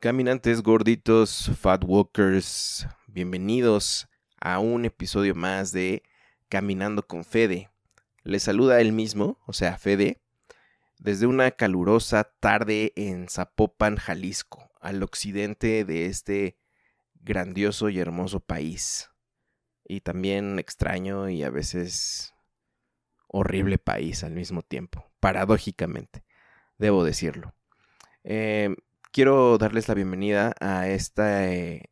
Caminantes gorditos, fat walkers, bienvenidos a un episodio más de Caminando con Fede. Les saluda él mismo, o sea, Fede, desde una calurosa tarde en Zapopan, Jalisco, al occidente de este grandioso y hermoso país. Y también extraño y a veces horrible país al mismo tiempo, paradójicamente, debo decirlo. Eh, quiero darles la bienvenida eh,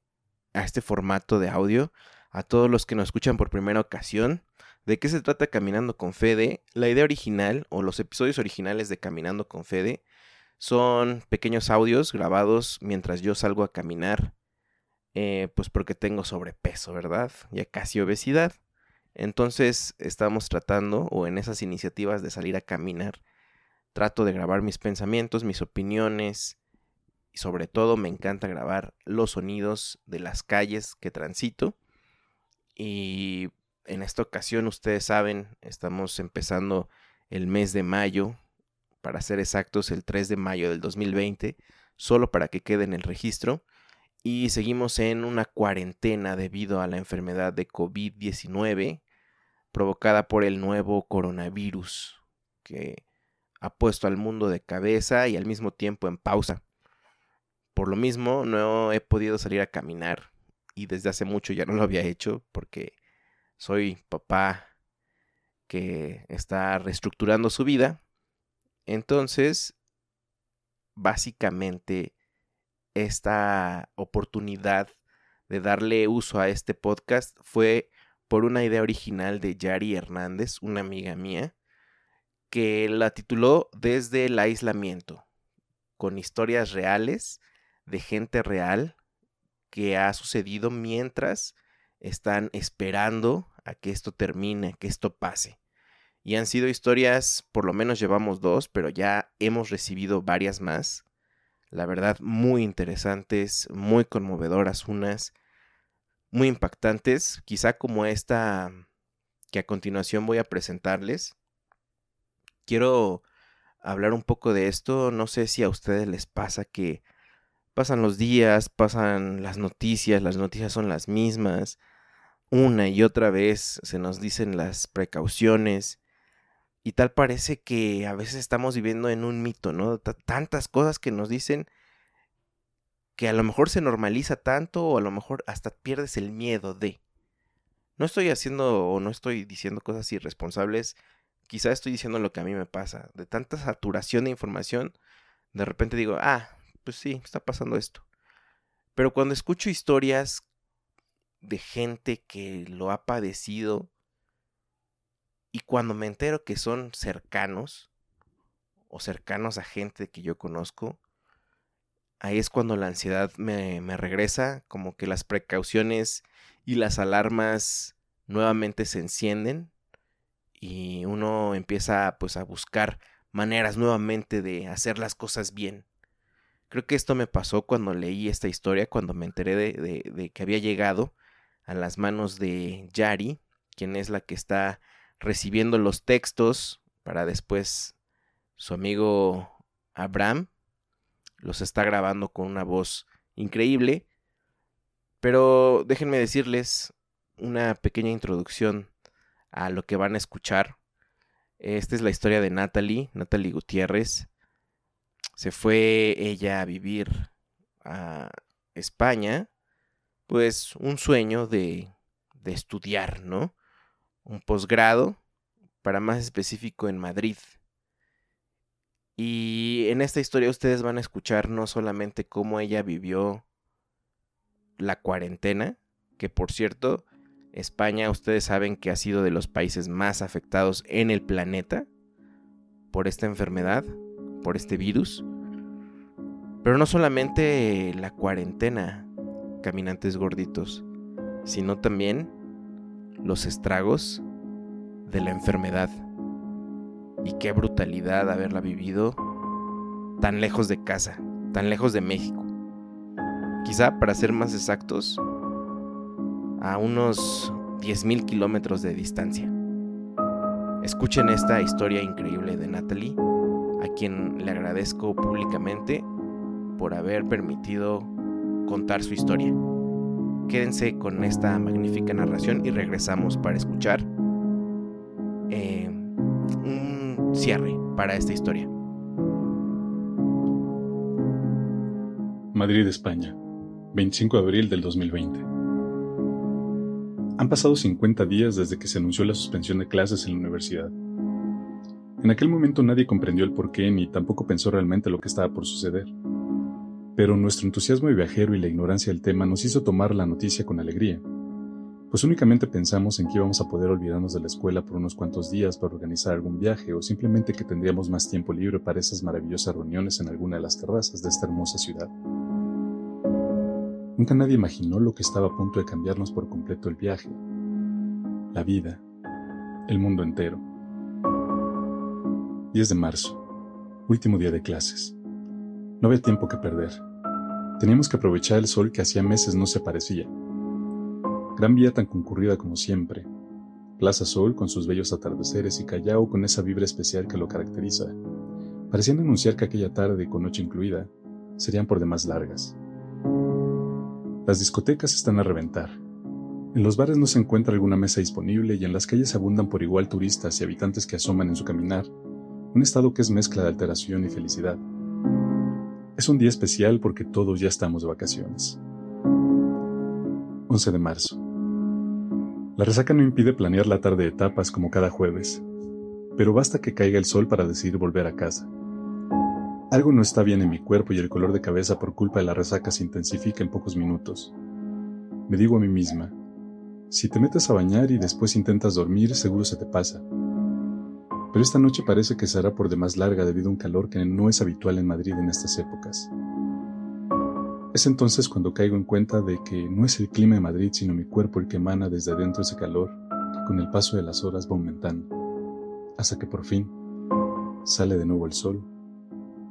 a este formato de audio, a todos los que nos escuchan por primera ocasión. ¿De qué se trata Caminando con Fede? La idea original o los episodios originales de Caminando con Fede son pequeños audios grabados mientras yo salgo a caminar, eh, pues porque tengo sobrepeso, ¿verdad? Ya casi obesidad. Entonces estamos tratando, o en esas iniciativas de salir a caminar, trato de grabar mis pensamientos, mis opiniones, sobre todo me encanta grabar los sonidos de las calles que transito. Y en esta ocasión, ustedes saben, estamos empezando el mes de mayo, para ser exactos, el 3 de mayo del 2020, solo para que quede en el registro. Y seguimos en una cuarentena debido a la enfermedad de COVID-19 provocada por el nuevo coronavirus que ha puesto al mundo de cabeza y al mismo tiempo en pausa. Por lo mismo, no he podido salir a caminar y desde hace mucho ya no lo había hecho porque soy papá que está reestructurando su vida. Entonces, básicamente, esta oportunidad de darle uso a este podcast fue por una idea original de Yari Hernández, una amiga mía, que la tituló Desde el aislamiento, con historias reales de gente real que ha sucedido mientras están esperando a que esto termine, que esto pase. Y han sido historias, por lo menos llevamos dos, pero ya hemos recibido varias más. La verdad, muy interesantes, muy conmovedoras unas, muy impactantes, quizá como esta que a continuación voy a presentarles. Quiero hablar un poco de esto, no sé si a ustedes les pasa que pasan los días, pasan las noticias, las noticias son las mismas, una y otra vez se nos dicen las precauciones y tal parece que a veces estamos viviendo en un mito, ¿no? tantas cosas que nos dicen que a lo mejor se normaliza tanto o a lo mejor hasta pierdes el miedo de. No estoy haciendo o no estoy diciendo cosas irresponsables, quizá estoy diciendo lo que a mí me pasa, de tanta saturación de información, de repente digo, ah, pues sí, está pasando esto. Pero cuando escucho historias de gente que lo ha padecido y cuando me entero que son cercanos o cercanos a gente que yo conozco, ahí es cuando la ansiedad me, me regresa, como que las precauciones y las alarmas nuevamente se encienden y uno empieza pues a buscar maneras nuevamente de hacer las cosas bien. Creo que esto me pasó cuando leí esta historia, cuando me enteré de, que había llegado a las manos de Yari, quien es la que está recibiendo los textos para después su amigo Abraham los está grabando con una voz increíble. Pero déjenme decirles una pequeña introducción a lo que van a escuchar. Esta es la historia de Natalie, Natalie Gutiérrez se fue ella a vivir a España, pues un sueño de, de estudiar, ¿no? Un posgrado, para más específico en Madrid. Y en esta historia ustedes van a escuchar no solamente cómo ella vivió la cuarentena, que por cierto, España ustedes saben que ha sido de los países más afectados en el planeta por esta enfermedad, por este virus. Pero no solamente la cuarentena, caminantes gorditos, sino también los estragos de la enfermedad. Y qué brutalidad haberla vivido tan lejos de casa, tan lejos de México. Quizá, para ser más exactos, a unos 10.000 kilómetros de distancia. Escuchen esta historia increíble de Natalie quien le agradezco públicamente por haber permitido contar su historia. Quédense con esta magnífica narración y regresamos para escuchar eh, un cierre para esta historia. Madrid, España, 25 de abril del 2020. Han pasado 50 días desde que se anunció la suspensión de clases en la universidad. En aquel momento nadie comprendió el porqué ni tampoco pensó realmente lo que estaba por suceder. Pero nuestro entusiasmo de viajero y la ignorancia del tema nos hizo tomar la noticia con alegría, pues únicamente pensamos en que íbamos a poder olvidarnos de la escuela por unos cuantos días para organizar algún viaje o simplemente que tendríamos más tiempo libre para esas maravillosas reuniones en alguna de las terrazas de esta hermosa ciudad. Nunca nadie imaginó lo que estaba a punto de cambiarnos por completo el viaje, la vida, el mundo entero. 10 de marzo, último día de clases. No había tiempo que perder. Teníamos que aprovechar el sol que hacía meses no se aparecía. Gran vía tan concurrida como siempre. Plaza Sol con sus bellos atardeceres y Callao con esa vibra especial que lo caracteriza. Parecían anunciar que aquella tarde, con noche incluida, serían por demás largas. Las discotecas están a reventar. En los bares no se encuentra alguna mesa disponible y en las calles abundan por igual turistas y habitantes que asoman en su caminar, un estado que es mezcla de alteración y felicidad. Es un día especial porque todos ya estamos de vacaciones. 11 de marzo. La resaca no impide planear la tarde de tapas como cada jueves, pero basta que caiga el sol para decidir volver a casa. Algo no está bien en mi cuerpo y el color de cabeza por culpa de la resaca se intensifica en pocos minutos. Me digo a mí misma, si te metes a bañar y después intentas dormir, seguro se te pasa. Pero esta noche parece que será por demás larga debido a un calor que no es habitual en Madrid en estas épocas. Es entonces cuando caigo en cuenta de que no es el clima de Madrid sino mi cuerpo el que emana desde adentro ese calor que con el paso de las horas va aumentando, hasta que por fin sale de nuevo el sol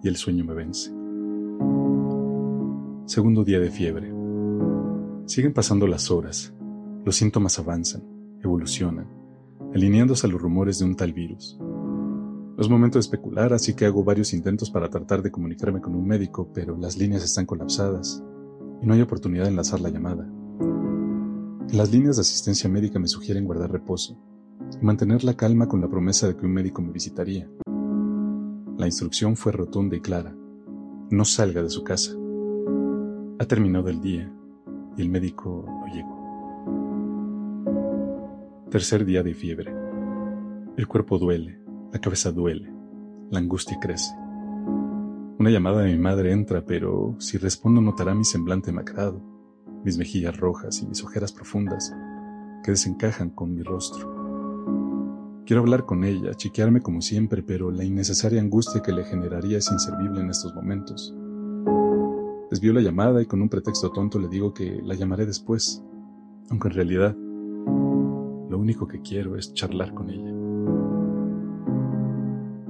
y el sueño me vence. Segundo día de fiebre. Siguen pasando las horas, los síntomas avanzan, evolucionan, alineándose a los rumores de un tal virus. Es momento de especular, así que hago varios intentos para tratar de comunicarme con un médico, pero las líneas están colapsadas y no hay oportunidad de enlazar la llamada. Las líneas de asistencia médica me sugieren guardar reposo y mantener la calma con la promesa de que un médico me visitaría. La instrucción fue rotunda y clara. No salga de su casa. Ha terminado el día y el médico no llegó. Tercer día de fiebre. El cuerpo duele, la cabeza duele, la angustia crece. Una llamada de mi madre entra, pero si respondo notará mi semblante macrado, mis mejillas rojas y mis ojeras profundas que desencajan con mi rostro. Quiero hablar con ella, chiquearme como siempre, pero la innecesaria angustia que le generaría es inservible en estos momentos. Desvío la llamada y con un pretexto tonto le digo que la llamaré después, aunque en realidad lo único que quiero es charlar con ella.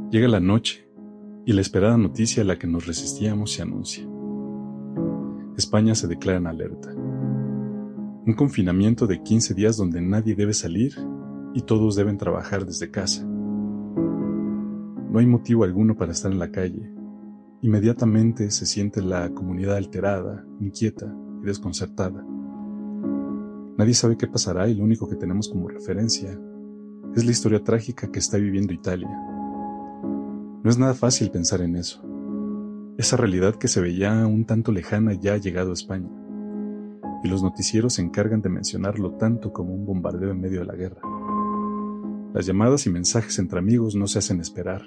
Llega la noche y la esperada noticia a la que nos resistíamos se anuncia. España se declara en alerta. Un confinamiento de 15 días donde nadie debe salir y todos deben trabajar desde casa. No hay motivo alguno para estar en la calle. Inmediatamente se siente la comunidad alterada, inquieta y desconcertada. Nadie sabe qué pasará y lo único que tenemos como referencia es la historia trágica que está viviendo Italia. No es nada fácil pensar en eso. Esa realidad que se veía un tanto lejana ya ha llegado a España, y los noticieros se encargan de mencionarlo tanto como un bombardeo en medio de la guerra. Las llamadas y mensajes entre amigos no se hacen esperar,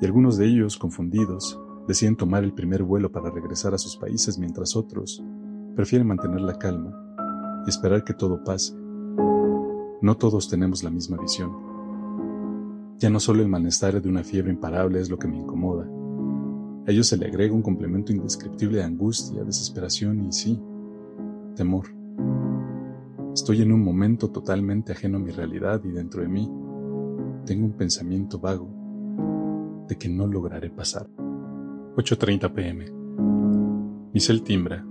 y algunos de ellos, confundidos, deciden tomar el primer vuelo para regresar a sus países mientras otros prefieren mantener la calma y esperar que todo pase. No todos tenemos la misma visión. Ya no solo el malestar de una fiebre imparable es lo que me incomoda. A ello se le agrega un complemento indescriptible de angustia, desesperación y sí, temor. Estoy en un momento totalmente ajeno a mi realidad y dentro de mí tengo un pensamiento vago de que no lograré pasar. 8.30 pm. Mi cel timbra.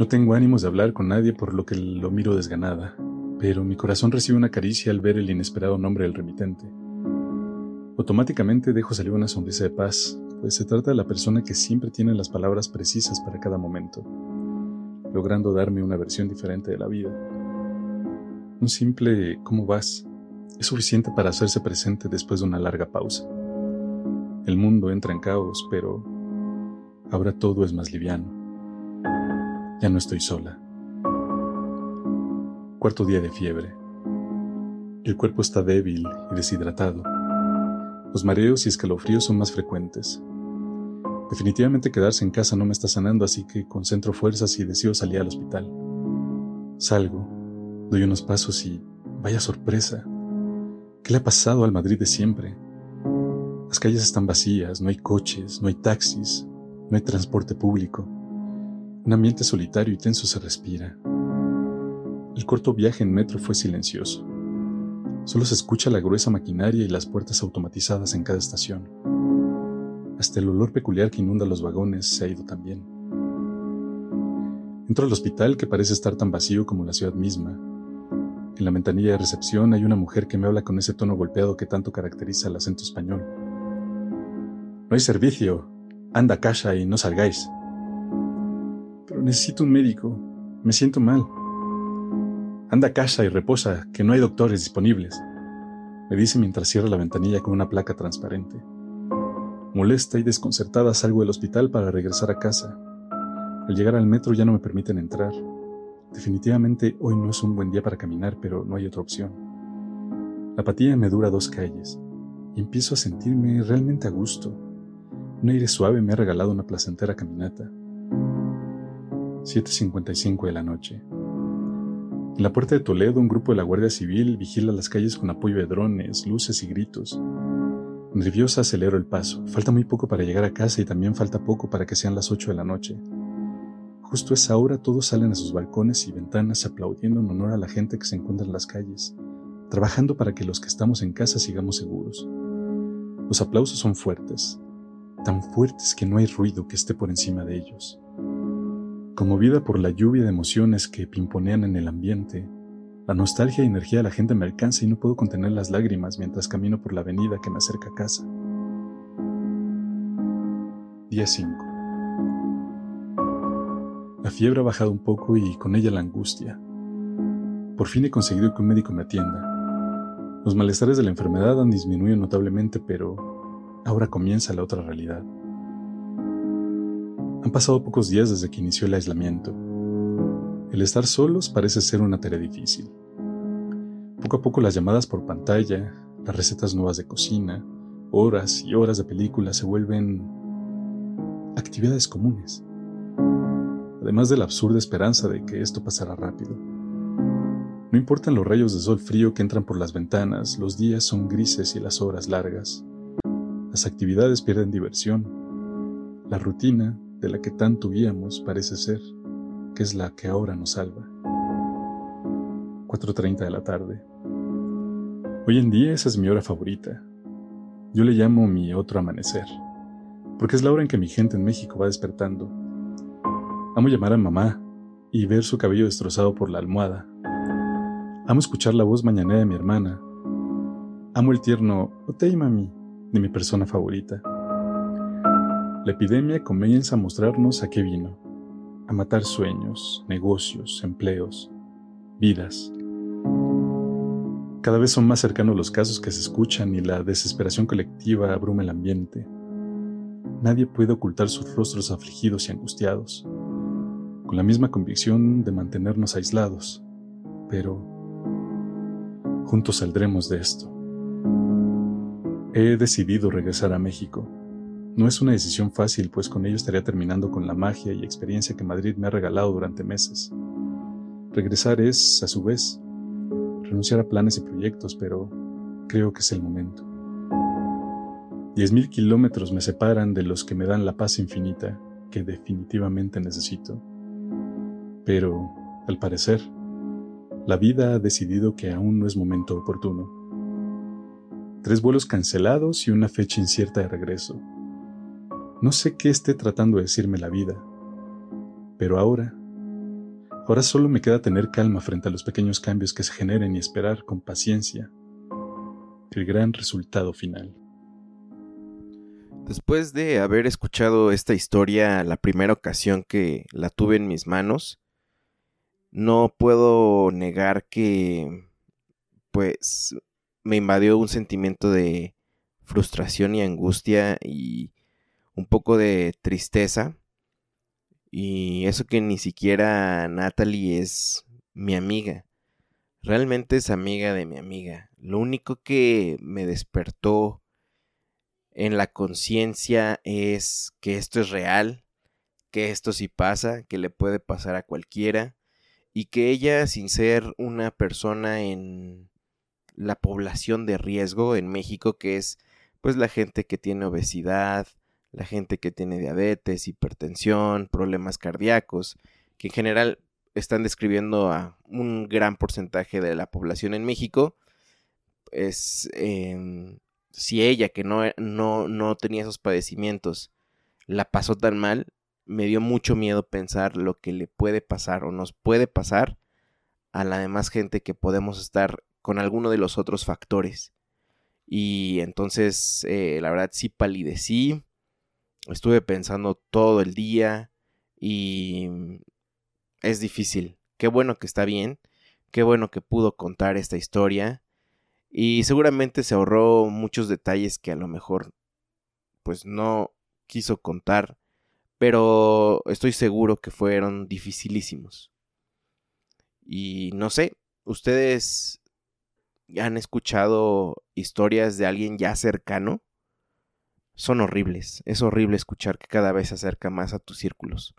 No tengo ánimos de hablar con nadie por lo que lo miro desganada, pero mi corazón recibe una caricia al ver el inesperado nombre del remitente. Automáticamente dejo salir una sonrisa de paz pues se trata de la persona que siempre tiene las palabras precisas para cada momento, logrando darme una versión diferente de la vida. Un simple ¿cómo vas? es suficiente para hacerse presente después de una larga pausa. El mundo entra en caos, pero ahora todo es más liviano. Ya no estoy sola. Cuarto día de fiebre. El cuerpo está débil y deshidratado. Los mareos y escalofríos son más frecuentes. Definitivamente quedarse en casa no me está sanando, así que concentro fuerzas y decido salir al hospital. Salgo, doy unos pasos y vaya sorpresa. ¿Qué le ha pasado al Madrid de siempre? Las calles están vacías, no hay coches, no hay taxis, no hay transporte público. Un ambiente solitario y tenso se respira. El corto viaje en metro fue silencioso. Solo se escucha la gruesa maquinaria y las puertas automatizadas en cada estación. Hasta el olor peculiar que inunda los vagones se ha ido también. Entro al hospital que parece estar tan vacío como la ciudad misma. En la ventanilla de recepción hay una mujer que me habla con ese tono golpeado que tanto caracteriza el acento español. No hay servicio. Anda a y no salgáis. Pero necesito un médico. Me siento mal. Anda a casa y reposa, que no hay doctores disponibles, me dice mientras cierra la ventanilla con una placa transparente. Molesta y desconcertada salgo del hospital para regresar a casa. Al llegar al metro ya no me permiten entrar. Definitivamente hoy no es un buen día para caminar, pero no hay otra opción. La apatía me dura dos calles y empiezo a sentirme realmente a gusto. Un aire suave me ha regalado una placentera caminata. 7.55 de la noche. En la puerta de Toledo, un grupo de la Guardia Civil vigila las calles con apoyo de drones, luces y gritos. Nerviosa acelero el paso. Falta muy poco para llegar a casa y también falta poco para que sean las 8 de la noche. Justo a esa hora todos salen a sus balcones y ventanas aplaudiendo en honor a la gente que se encuentra en las calles, trabajando para que los que estamos en casa sigamos seguros. Los aplausos son fuertes, tan fuertes que no hay ruido que esté por encima de ellos. Conmovida por la lluvia de emociones que pimponean en el ambiente, la nostalgia y energía de la gente me alcanza y no puedo contener las lágrimas mientras camino por la avenida que me acerca a casa. Día 5. La fiebre ha bajado un poco y con ella la angustia. Por fin he conseguido que un médico me atienda. Los malestares de la enfermedad han disminuido notablemente, pero ahora comienza la otra realidad. Han pasado pocos días desde que inició el aislamiento. El estar solos parece ser una tarea difícil. Poco a poco las llamadas por pantalla, las recetas nuevas de cocina, horas y horas de películas se vuelven actividades comunes. Además de la absurda esperanza de que esto pasará rápido. No importan los rayos de sol frío que entran por las ventanas, los días son grises y las horas largas. Las actividades pierden diversión. La rutina de la que tanto huíamos parece ser que es la que ahora nos salva. 4.30 de la tarde. Hoy en día esa es mi hora favorita. Yo le llamo mi otro amanecer, porque es la hora en que mi gente en México va despertando. Amo llamar a mamá y ver su cabello destrozado por la almohada. Amo escuchar la voz mañanera de mi hermana. Amo el tierno Otei mami de mi persona favorita. La epidemia comienza a mostrarnos a qué vino, a matar sueños, negocios, empleos, vidas. Cada vez son más cercanos los casos que se escuchan y la desesperación colectiva abruma el ambiente. Nadie puede ocultar sus rostros afligidos y angustiados, con la misma convicción de mantenernos aislados, pero juntos saldremos de esto. He decidido regresar a México no es una decisión fácil, pues con ello estaría terminando con la magia y experiencia que Madrid me ha regalado durante meses. Regresar es, a su vez, renunciar a planes y proyectos, pero creo que es el momento. Diez mil kilómetros me separan de los que me dan la paz infinita que definitivamente necesito. Pero, al parecer, la vida ha decidido que aún no es momento oportuno. Tres vuelos cancelados y una fecha incierta de regreso. No sé qué esté tratando de decirme la vida, pero ahora, ahora solo me queda tener calma frente a los pequeños cambios que se generen y esperar con paciencia el gran resultado final. Después de haber escuchado esta historia la primera ocasión que la tuve en mis manos, no puedo negar que pues me invadió un sentimiento de frustración y angustia y un poco de tristeza. Y eso que ni siquiera Natalie es mi amiga. Realmente es amiga de mi amiga. Lo único que me despertó en la conciencia es que esto es real, que esto sí pasa, que le puede pasar a cualquiera y que ella, sin ser una persona en la población de riesgo en México, que es pues la gente que tiene obesidad, la gente que tiene diabetes, hipertensión, problemas cardíacos, que en general están describiendo a un gran porcentaje de la población en México, es em, si ella que no, no, no tenía esos padecimientos la pasó tan mal, me dio mucho miedo pensar lo que le puede pasar o nos puede pasar a la demás gente que podemos estar con alguno de los otros factores. Y entonces, eh, la verdad, sí palidecí, estuve pensando todo el día y es difícil. Qué bueno que está bien, qué bueno que pudo contar esta historia y seguramente se ahorró muchos detalles que a lo mejor pues no quiso contar, pero estoy seguro que fueron dificilísimos. Y no sé, ustedes han escuchado historias de alguien ya cercano son horribles. Es horrible escuchar que cada vez se acerca más a tus círculos.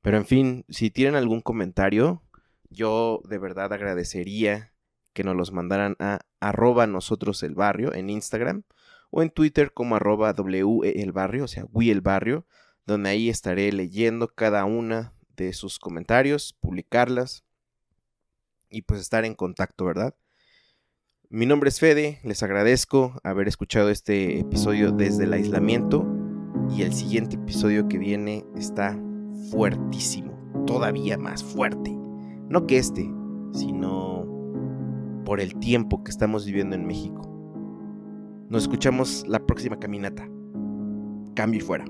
Pero en fin, si tienen algún comentario, yo de verdad agradecería que nos los mandaran a arroba nosotros el barrio en Instagram o en Twitter como arroba WE el barrio, o sea, we el barrio, donde ahí estaré leyendo cada una de sus comentarios, publicarlas y pues estar en contacto, ¿verdad? Mi nombre es Fede, les agradezco haber escuchado este episodio desde el aislamiento y el siguiente episodio que viene está fuertísimo, todavía más fuerte. No que este, sino por el tiempo que estamos viviendo en México. Nos escuchamos la próxima caminata. Cambio y fuera.